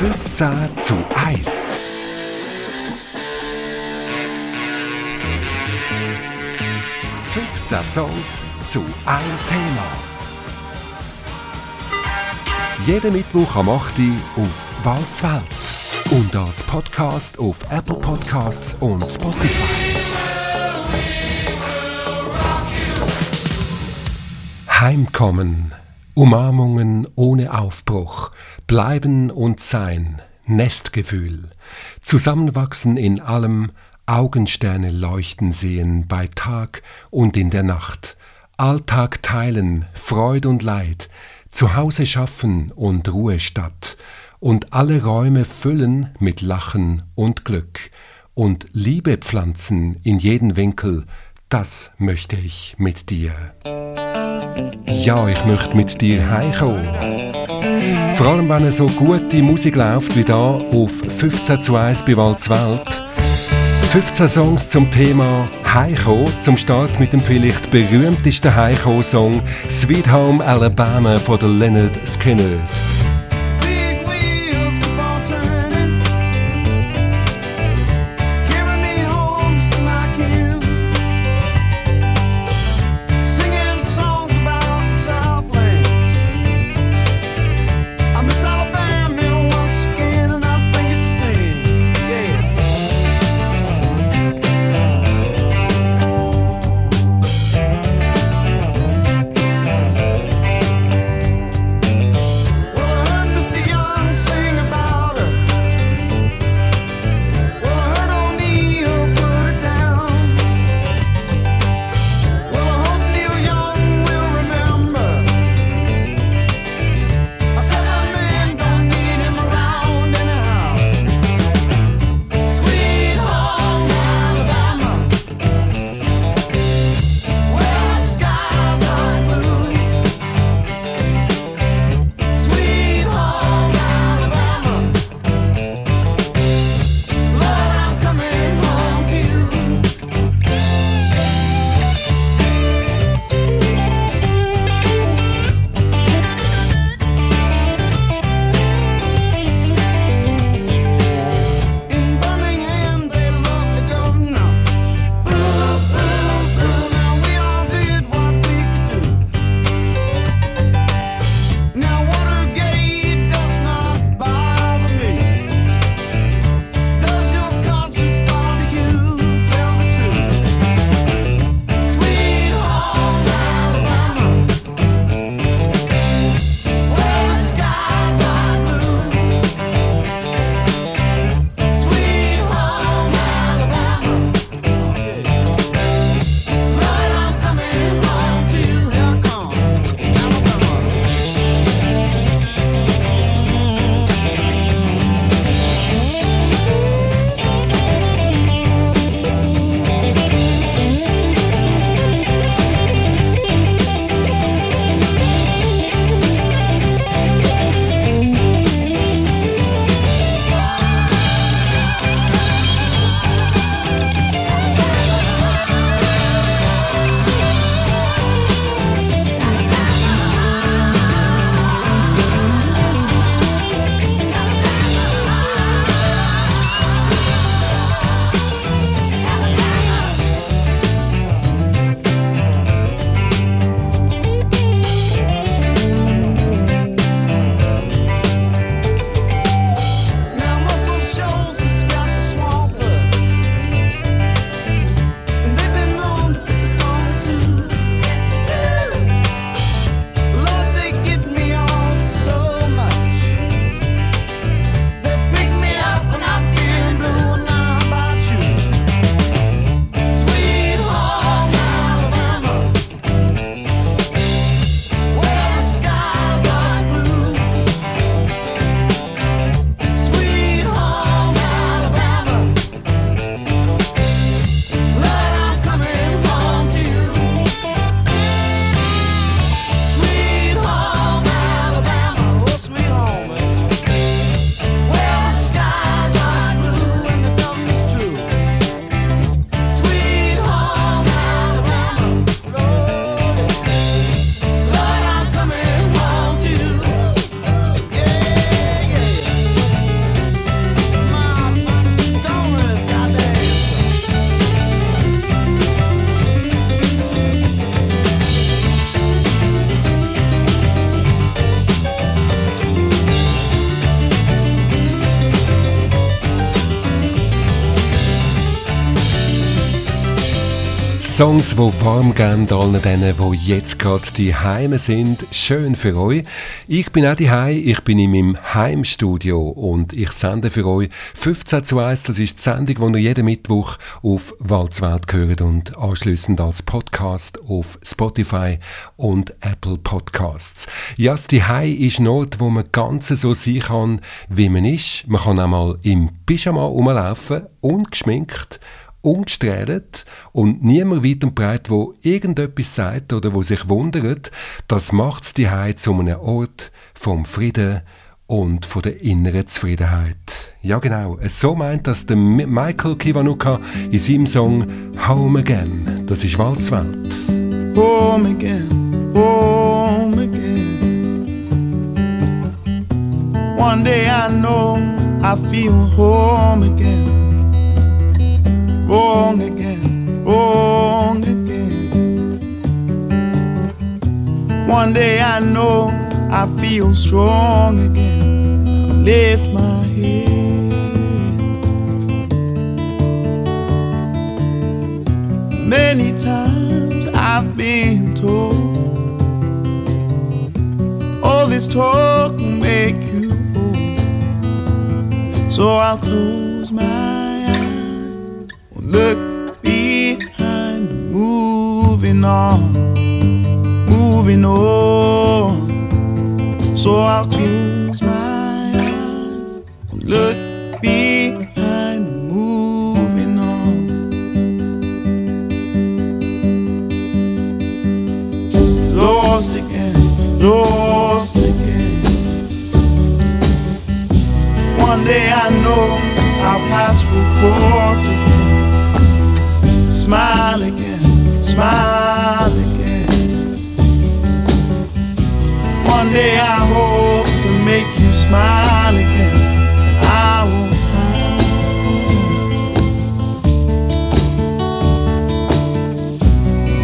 15 zu 1. Songs zu einem Thema. Jeden Mittwoch am 8. Uhr auf Walzwelt und als Podcast auf Apple Podcasts und Spotify. Heimkommen, Umarmungen ohne Aufbruch, Bleiben und Sein, Nestgefühl, Zusammenwachsen in allem, Augensterne leuchten sehen bei Tag und in der Nacht, Alltag teilen, Freud und Leid, Zuhause schaffen und Ruhestadt, und alle Räume füllen mit Lachen und Glück, und Liebe pflanzen in jeden Winkel, das möchte ich mit dir. Ja, ich möchte mit dir heimkommen. Vor allem, wenn so gute Musik läuft wie da auf 15 zu 1 bei Waldswelt. 15 Songs zum Thema Heiko, zum Start mit dem vielleicht berühmtesten Heiko-Song Sweet Home Alabama von Leonard Skinner. Songs, die warm gehen allen denen, die jetzt gerade die Heime sind. Schön für euch. Ich bin auch die Ich bin in meinem Heimstudio und ich sende für euch 15 zu 1. Das ist die Sendung, die ihr jeden Mittwoch auf Walzwelt hört und anschließend als Podcast auf Spotify und Apple Podcasts. Ja, die ist ein Ort, wo man ganz so sein kann, wie man ist. Man kann einmal im Pyjama rumlaufen, ungeschminkt ungestrahlt und niemand weit und breit, wo irgendetwas sagt oder wo sich wundert, das macht die Heid zu einem Ort vom Frieden und von der inneren Zufriedenheit. Ja genau, so meint das der Michael Kiwanuka in seinem Song Home Again. Das ist Walzwelt. Home again, home again. One day I know I feel home again. Wrong again, wrong again. One day I know I feel strong again. I lift my head. Many times I've been told all this talk will make you old. So I'll close my Look behind, moving on, moving on. So I'll close my eyes, and look behind, moving on. Lost again, lost again. One day I know I'll pass through course again smile again, smile again. One day I hope to make you smile again. I will hide.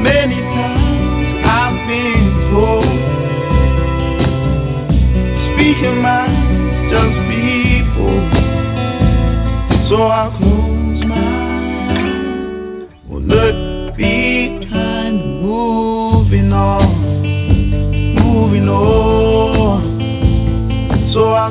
Many times I've been told, speaking my just people. So I'll close. Moving on, moving on. So I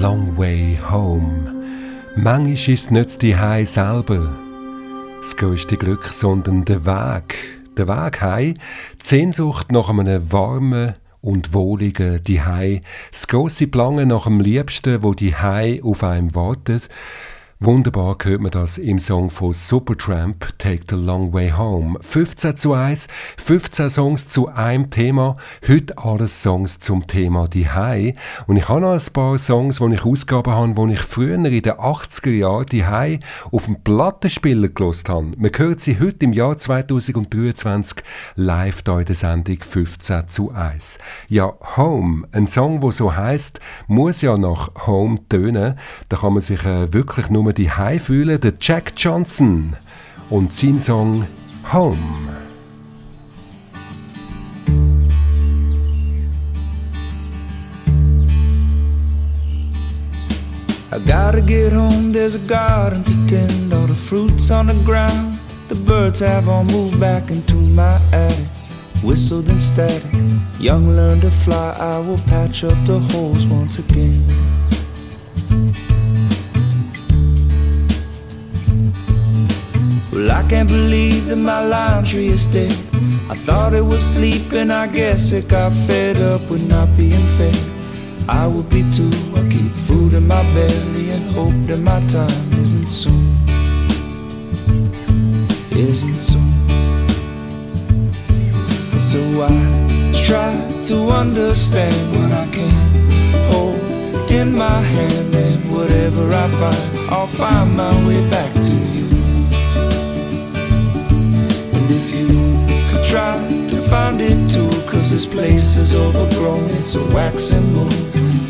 Long Way Home. Manchmal ist es nicht die Hai selber, das größte Glück, sondern der Weg. Der Weg heim, die Sehnsucht nach einem warmen und wohligen Hai, das grosse Plangen nach dem Liebsten, wo die Hai auf einem wartet, Wunderbar hört man das im Song von Supertramp Take the Long Way Home. 15 zu 1, 15 Songs zu einem Thema. Heute alles Songs zum Thema Die Hai. Und ich habe noch ein paar Songs, die ich ausgaben habe, die ich früher in den 80er Jahren Die Hai auf dem Plattenspieler gelost habe. Man hört sie heute im Jahr 2023 live hier in der Sendung 15 zu 1. Ja, Home, ein Song, der so heißt, muss ja nach Home tönen. Da kann man sich äh, wirklich nur wir die High fühlen, der Jack Johnson und sein Song Home. I gotta get home, there's a garden to tend, all the fruits on the ground. The birds have all moved back into my attic, whistled and static. Young learn to fly, I will patch up the holes once again. Well, I can't believe that my lime tree is dead. I thought it was sleeping, I guess it got fed up with not being fed. I would be too. I keep food in my belly and hope that my time isn't soon. Isn't soon. So I try to understand what I can hold in my hand, and whatever I find, I'll find my way back to try to find it too, cause this place is overgrown, it's a waxing moon.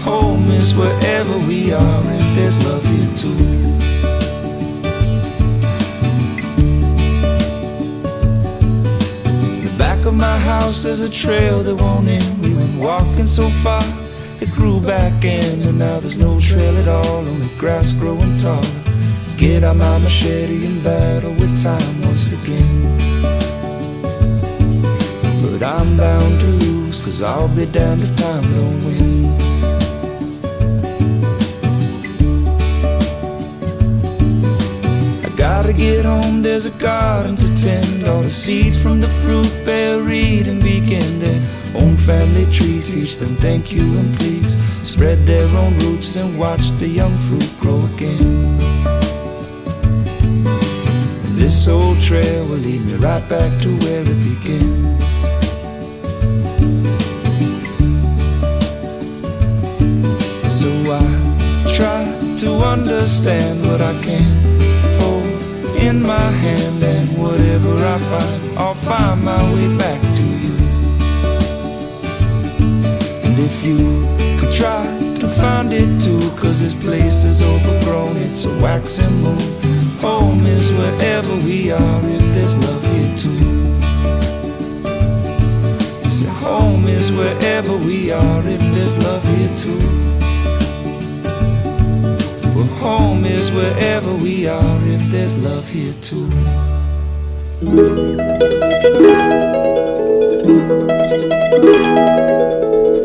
Home is wherever we are, if there's love here too. The back of my house there's a trail that won't end. We went walking so far, it grew back in, and now there's no trail at all, only grass growing taller. Get out my machete and battle with time once again. But I'm bound to lose, cause I'll be damned if time don't win. I gotta get home, there's a garden to tend. All the seeds from the fruit bear, read and begin their own family trees. Teach them thank you and please. Spread their own roots and watch the young fruit grow again. This old trail will lead me right back to where it began. Understand what I can hold in my hand, and whatever I find, I'll find my way back to you. And if you could try to find it too, cause this place is overgrown, it's a waxing moon. Home is wherever we are, if there's love here too. Home is wherever we are, if there's love here too. Home is wherever we are if there's love here too.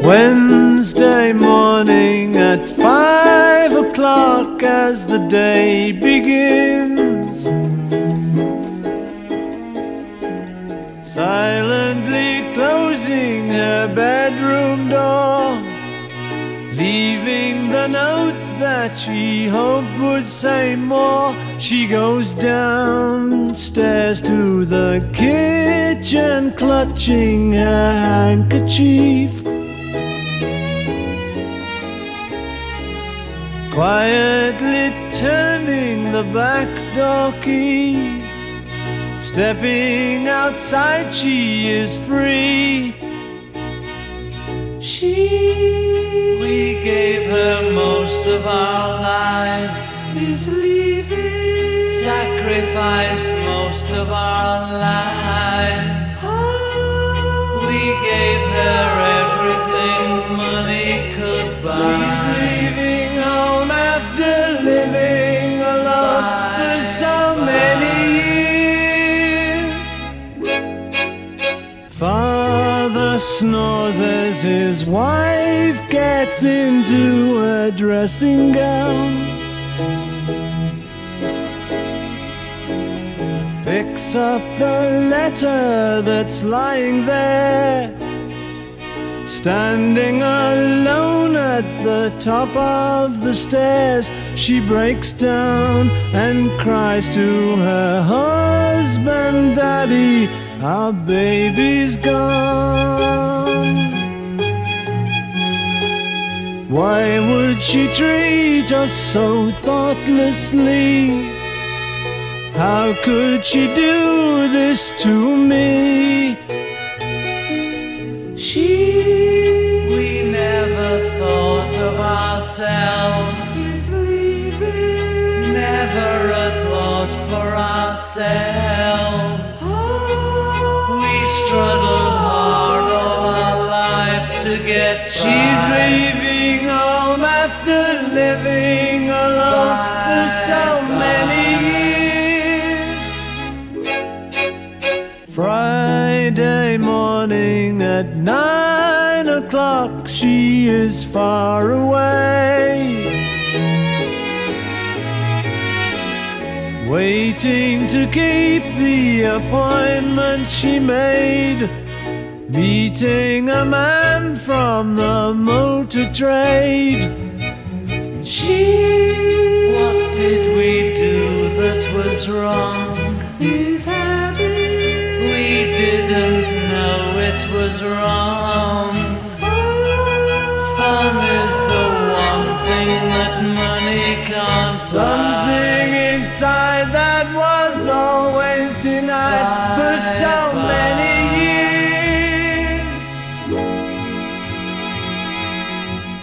Wednesday morning at five o'clock as the day begins. Silently closing her bedroom door, leaving the note that she hoped would say more. She goes downstairs to the kitchen, clutching her handkerchief. Quietly turning the back door key. Stepping outside, she is free. She we gave her most of our lives. Is leaving. Sacrificed most of our lives. Oh. We gave her everything money could buy. Snores as his wife gets into a dressing gown. Picks up the letter that's lying there. Standing alone at the top of the stairs, she breaks down and cries to her husband, Daddy, our baby's gone. Why would she treat us so thoughtlessly? How could she do this to me? She We never thought of ourselves, is leaving. never a thought for ourselves. We struggled hard all our lives to get She's by. leaving home after living alone for so many years. Friday morning at nine o'clock, she is far away. Waiting to keep the appointment she made. Meeting a man from the motor trade. She What did we do that was wrong? He's happy. We didn't know it was wrong. Fun is the one thing that money can't buy. Inside that was always denied for so many years.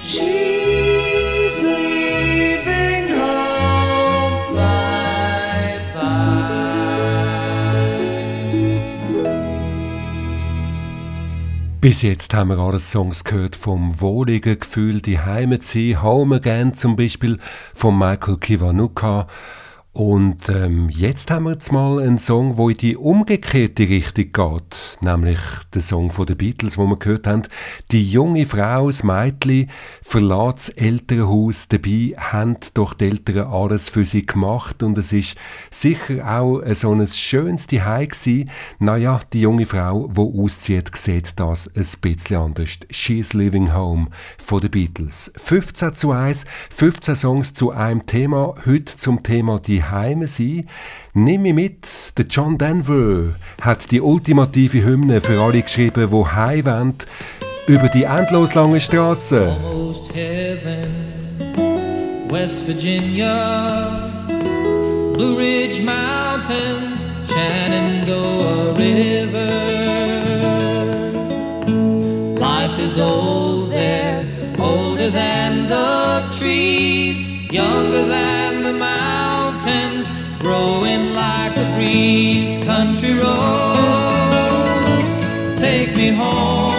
She's leaving home. Bye bye. Bis jetzt haben wir alles Songs gehört vom wohligen Gefühl, die Heimat sein, Home Again zum Beispiel von Michael Kiwanuka. Und ähm, jetzt haben wir jetzt mal einen Song, wo in die umgekehrte Richtung geht, nämlich der Song von den Beatles, wo wir gehört haben. Die junge Frau, das Mädchen, verlässt das Elternhaus, dabei haben doch die Eltern alles für sie gemacht und es ist sicher auch so ein schönes Zuhause gewesen. Naja, die junge Frau, die auszieht, sieht das ein bisschen anders. She's Living Home von den Beatles. 15 zu 1, 15 Songs zu einem Thema, heute zum Thema die Heime sein. Nimm mich mit, der John Denver hat die ultimative Hymne für alle geschrieben, die heim über die endlos lange Straße. almost heaven. West Virginia, Blue Ridge Mountains, Shenandoah River. Life is old there, older than the trees, younger than the mountains, growing like a breeze. Country roads, take me home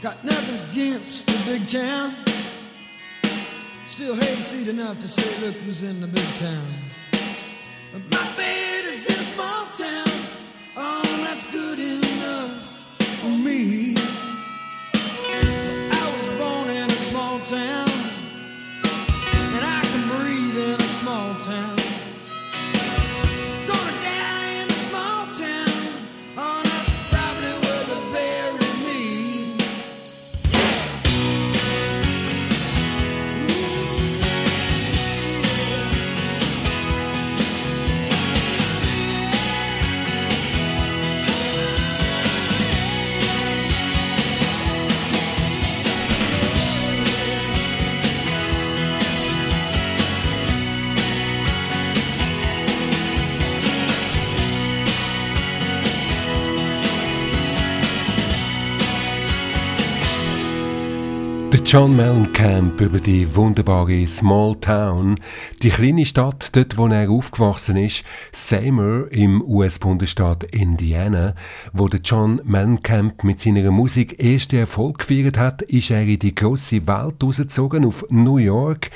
Got nothing against the big town. Still hate seat enough to say, look who's in the big town. John Mellencamp über die wunderbare Small Town, die kleine Stadt, dort wo er aufgewachsen ist, Seymour im US-Bundesstaat Indiana, wo der John Mellencamp mit seiner Musik ersten Erfolg gefeiert hat, ist er in die große Welt rausgezogen auf New York.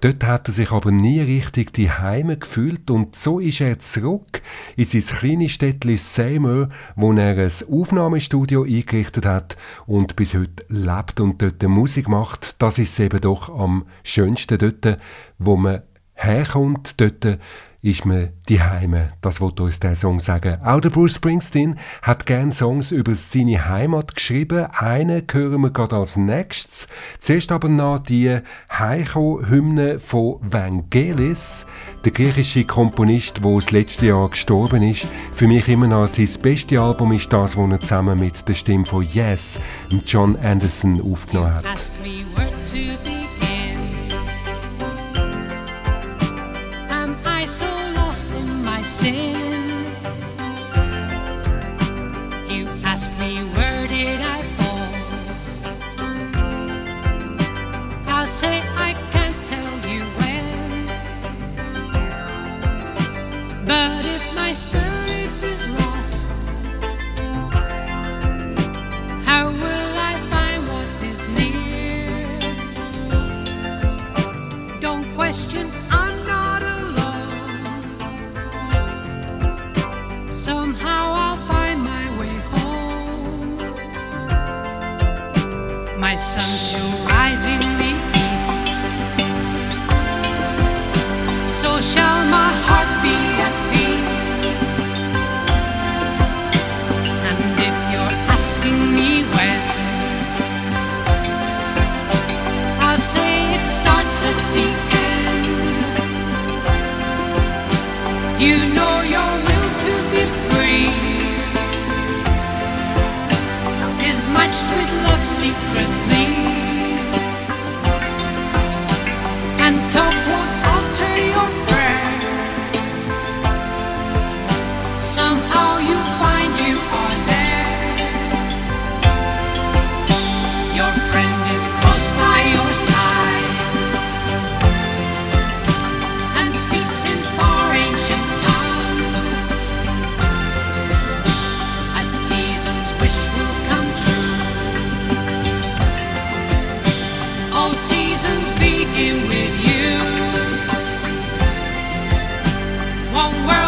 Dort hat er sich aber nie richtig die Heime gefühlt und so ist er zurück in sein kleines Städtchen Seymour, wo er ein Aufnahmestudio eingerichtet hat und bis heute lebt und dort Musik macht. Das ist eben doch am schönsten dort, wo man herkommt. Dort ist man die Heime. Das wird uns der Song sagen. Auch der Bruce Springsteen hat gern Songs über seine Heimat geschrieben. Einen hören wir gerade als nächstes. Zuerst aber noch die Heiko-Hymne von Vangelis, der griechische Komponist, der das letzte Jahr gestorben ist. Für mich immer noch sein bestes Album ist das, das er zusammen mit der Stimme von Yes, John Anderson, aufgenommen hat. Sin? You ask me where did I fall? I'll say I can't tell you when. But if my spirit World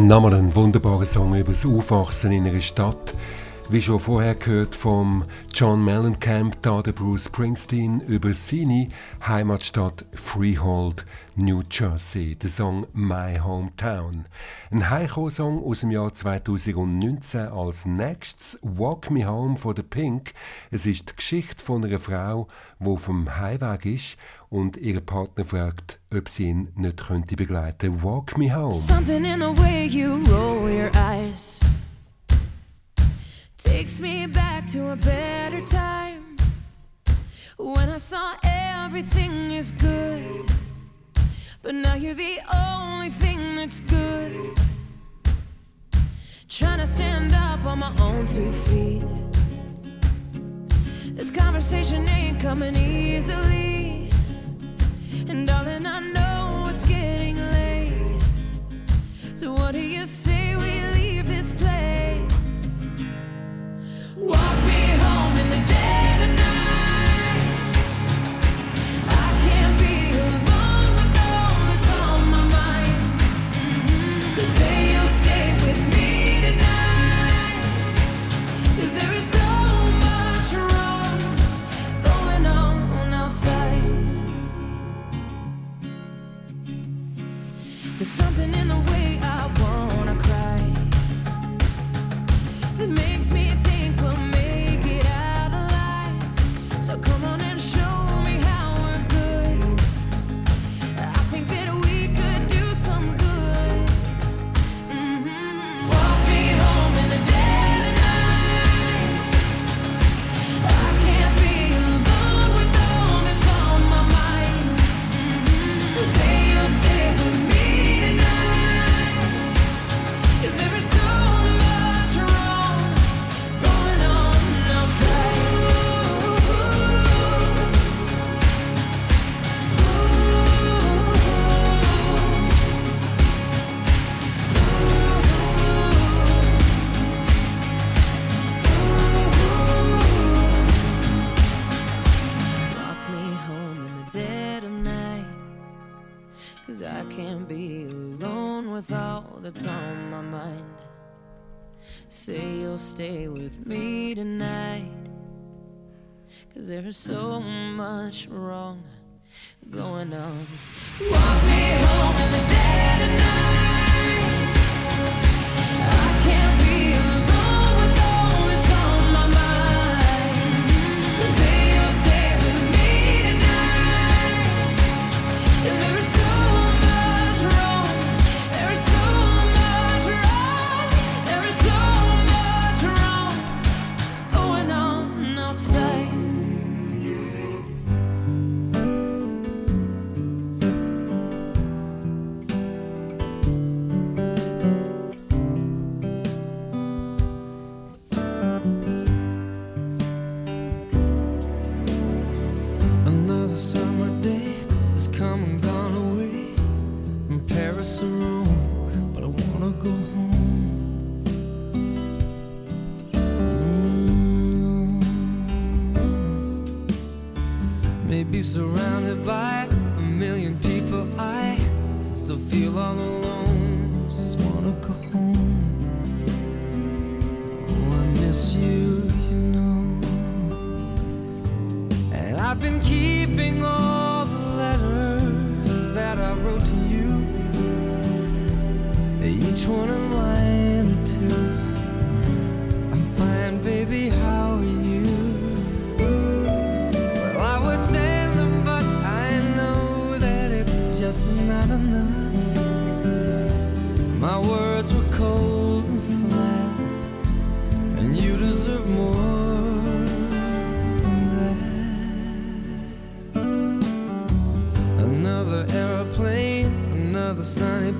Nochmal ein wunderbarer Song über das Aufwachsen in einer Stadt. Wie schon vorher gehört vom John Mellencamp, da der Bruce Springsteen über seine Heimatstadt Freehold, New Jersey, der Song My Hometown. Ein Heiko-Song aus dem Jahr 2019 als nächstes Walk Me Home von The Pink. Es ist die Geschichte von einer Frau, die dem Heimweg ist und ihren Partner fragt, ob sie ihn nicht könnte begleiten. Walk Me Home. Something in the way you roll your eyes takes me back to a better time when I saw everything is good, but now you're the only thing that's good. Trying to stand up on my own two feet. This conversation ain't coming easily. And darling, I know it's getting late. So what do you say we leave this place? Walk something in the way there's so much wrong going on. Walk me home all alone. Just wanna go home. Oh, I miss you, you know. And I've been keeping all the letters that I wrote to you. Each one a line or two. I'm fine, baby, how are you? Well, I would send them, but I know that it's just not enough.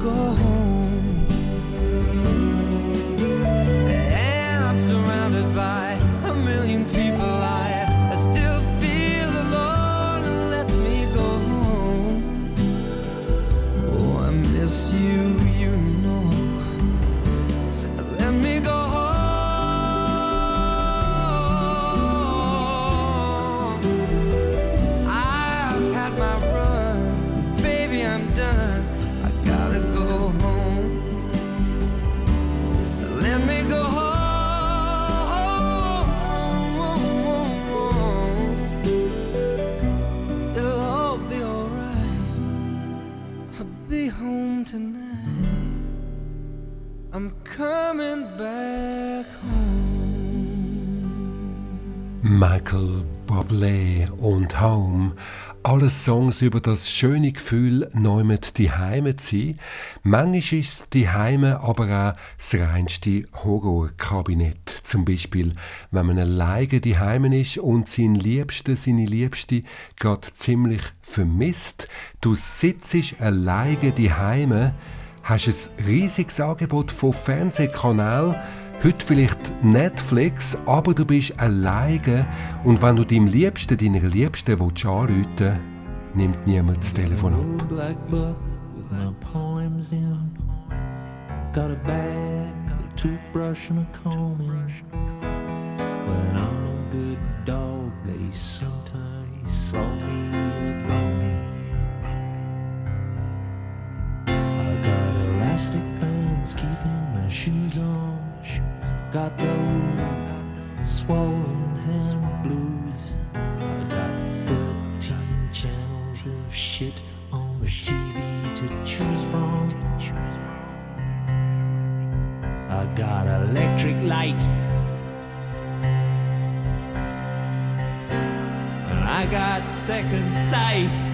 go Michael Bublé und Home. Alles Songs über das schöne Gefühl, neumet die Heime zu sein. Manchmal ist die Heime aber auch das reinste Horrorkabinett. Zum Beispiel, wenn man alleine die Heime ist und sein Liebste, seine Liebste gerade ziemlich vermisst. Du sitzt alleine die Heime, hast ein riesiges Angebot von Fernsehkanälen, Heute vielleicht Netflix, aber du bist alleine und wenn du deinem Liebsten, deiner Liebsten willst anrufen willst, nimmt niemand das Telefon ab. toothbrush, and a comb in. When I'm a good dog, they sometimes throw me a bone. I got elastic Got those swollen hand blues. I got 13 channels of shit on the TV to choose from. I got electric light. And I got second sight.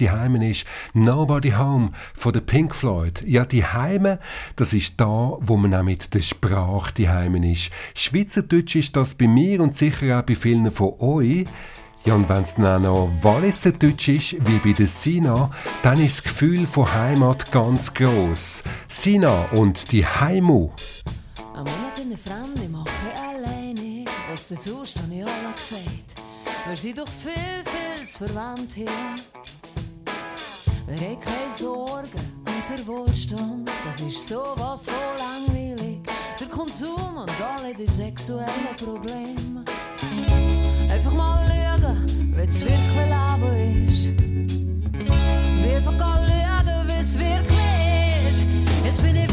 die Heimen ist. Nobody Home von der Pink Floyd. Ja, die Heime, das ist da, wo man auch mit der Sprache die Heimen ist. Schweizerdeutsch ist das bei mir und sicher auch bei vielen von euch. Ja, und wenn es dann auch noch Walliserdeutsch ist, wie bei der Sina, dann ist das Gefühl von Heimat ganz gross. Sina und die Heimu. Am Monat in der Fremde mache ich alleine, was du suchst, habe ich alle gesagt. Wir sind doch viel, viel zu verwandt hier. Aber ich keine Sorgen und der Wohlstand, das ist sowas von langweilig. Der Konsum und alle die sexuellen Probleme. Einfach mal lügen, wie es wirklich Leben ist. Bin einfach lügen, wie es wirklich ist. Jetzt bin ich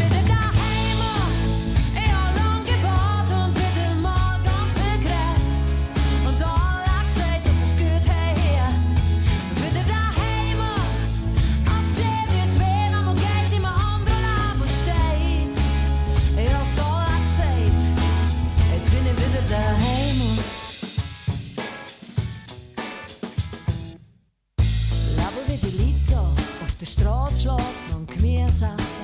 geschlafen und mir saß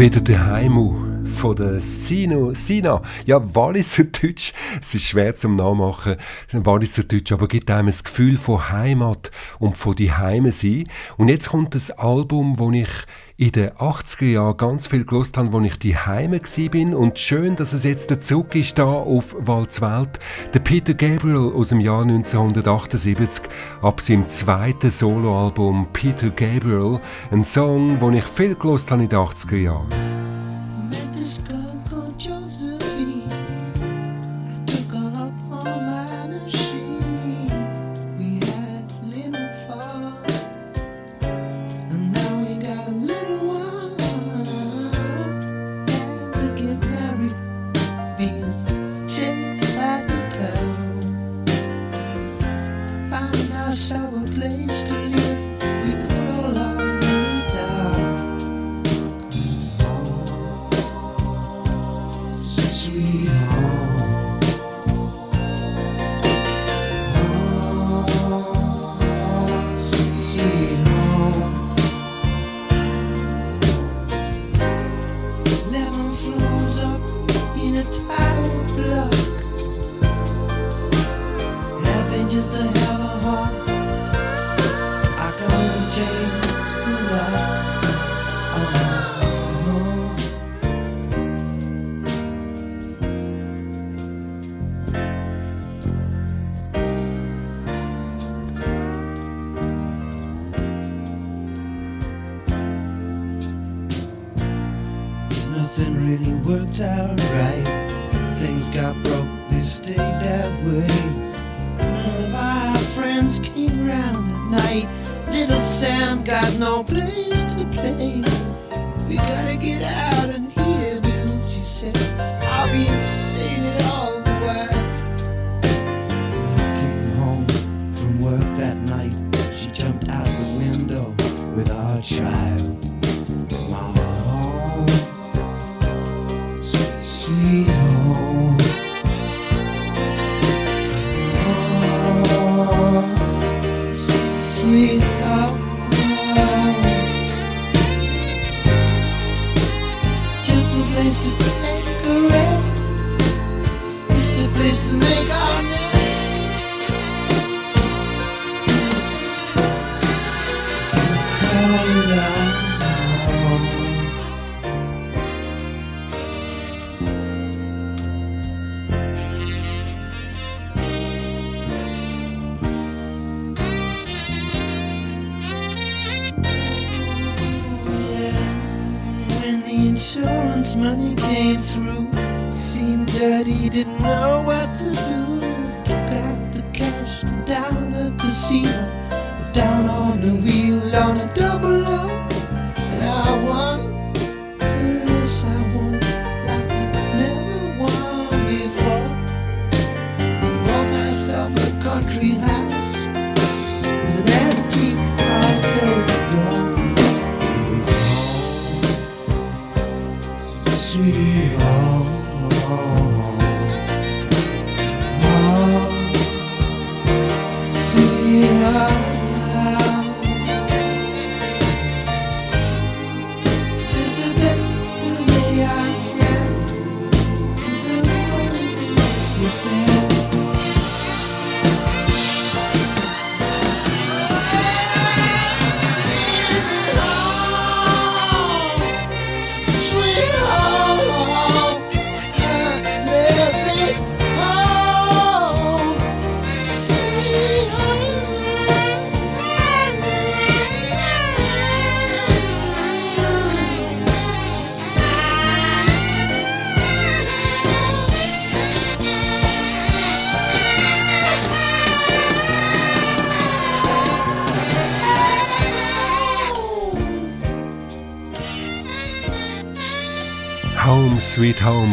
Wieder daheim von der Sino, Sina. Ja, Walliser Deutsch, es ist schwer zum Nachmachen, Walliser Deutsch, aber gibt einem das Gefühl von Heimat und von die Heime sein. Und jetzt kommt das Album, wo ich in den 80er Jahren ganz viel gelost habe, wo ich die Heime bin und schön, dass es jetzt der Zug ist da auf Walzwelt. Der Peter Gabriel aus dem Jahr 1978 ab seinem zweiten Soloalbum Peter Gabriel, ein Song, den ich viel gelost habe in den 80er Jahren.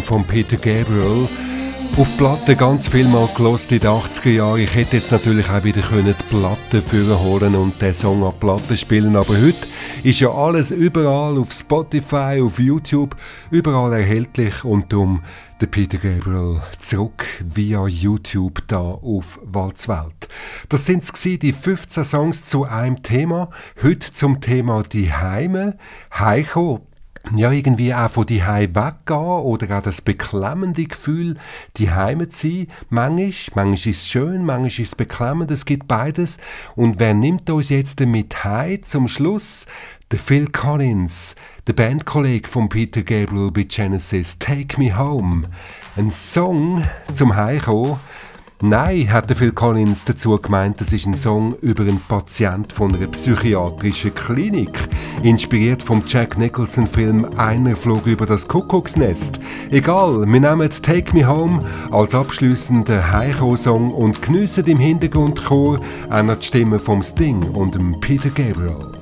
Von Peter Gabriel. Auf Platte ganz viel mal gelost in den 80er Jahren. Ich hätte jetzt natürlich auch wieder können die Platte holen und den Song die Platte spielen, aber heute ist ja alles überall auf Spotify, auf YouTube, überall erhältlich und um der Peter Gabriel zurück via YouTube da auf Walzwelt. Das sind die 15 Songs zu einem Thema. Heute zum Thema die Heime. Heiko ja, irgendwie auch von die weggehen oder auch das beklemmende Gefühl, die Heime zu sein. Manchmal, manchmal ist es schön, manchmal ist es beklemmend, es gibt beides. Und wer nimmt uns jetzt mit heim zum Schluss? Der Phil Collins, der Bandkollege von Peter Gabriel bei Genesis, Take Me Home. Ein Song zum Heimkommen, Nein, hat Phil Collins dazu gemeint, das ist ein Song über einen Patient von einer psychiatrischen Klinik, inspiriert vom Jack Nicholson Film Einer flog über das Kuckucksnest. Egal, wir nehmen Take Me Home als abschließenden Heiko-Song und geniessen im Hintergrundchor auch noch die Stimme vom Sting und dem Peter Gabriel.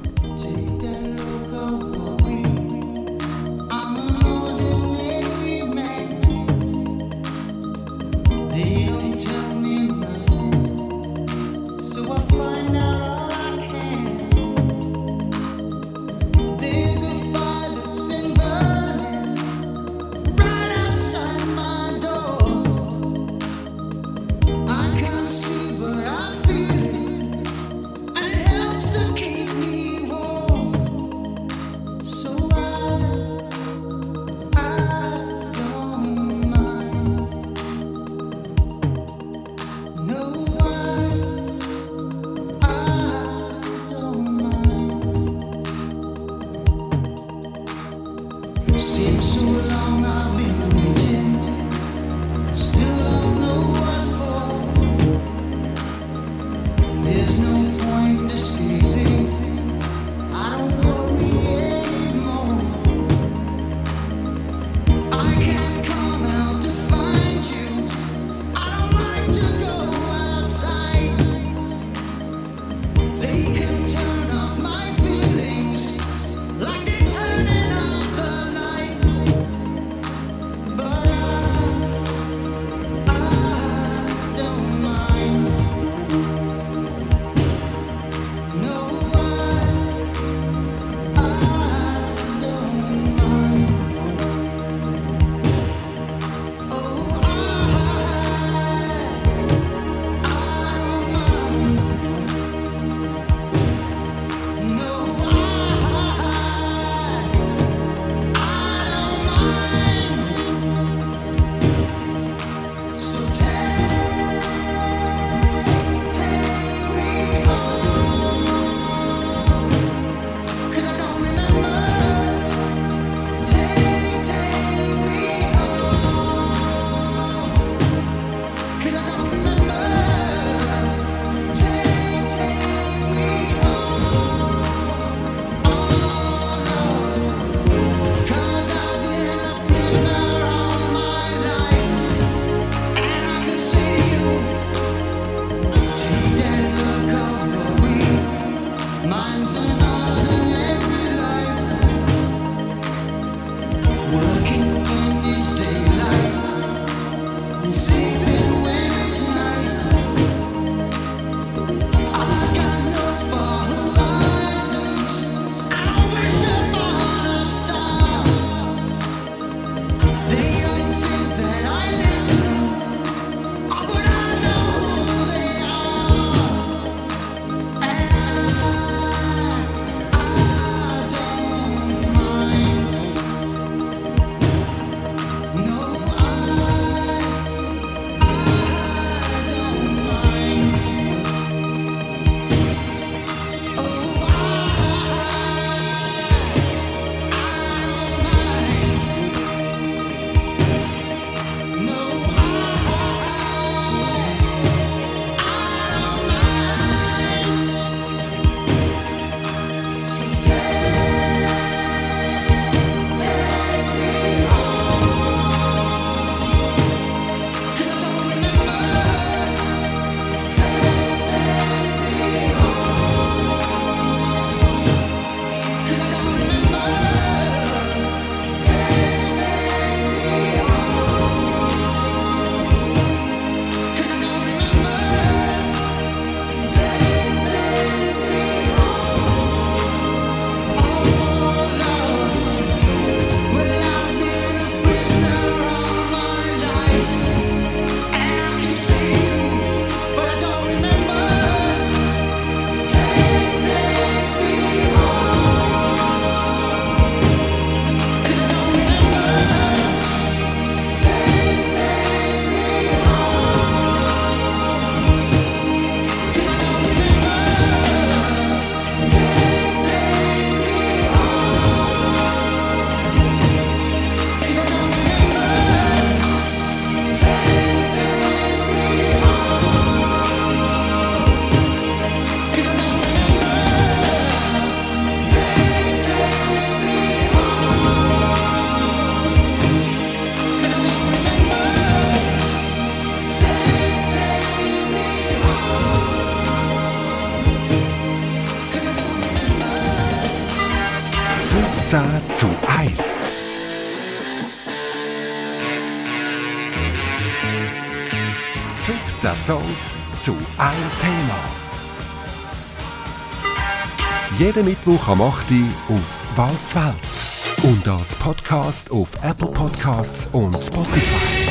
Songs zu einem Thema. Jeden Mittwoch am 8. Uhr auf Walzwelt und als Podcast auf Apple Podcasts und Spotify.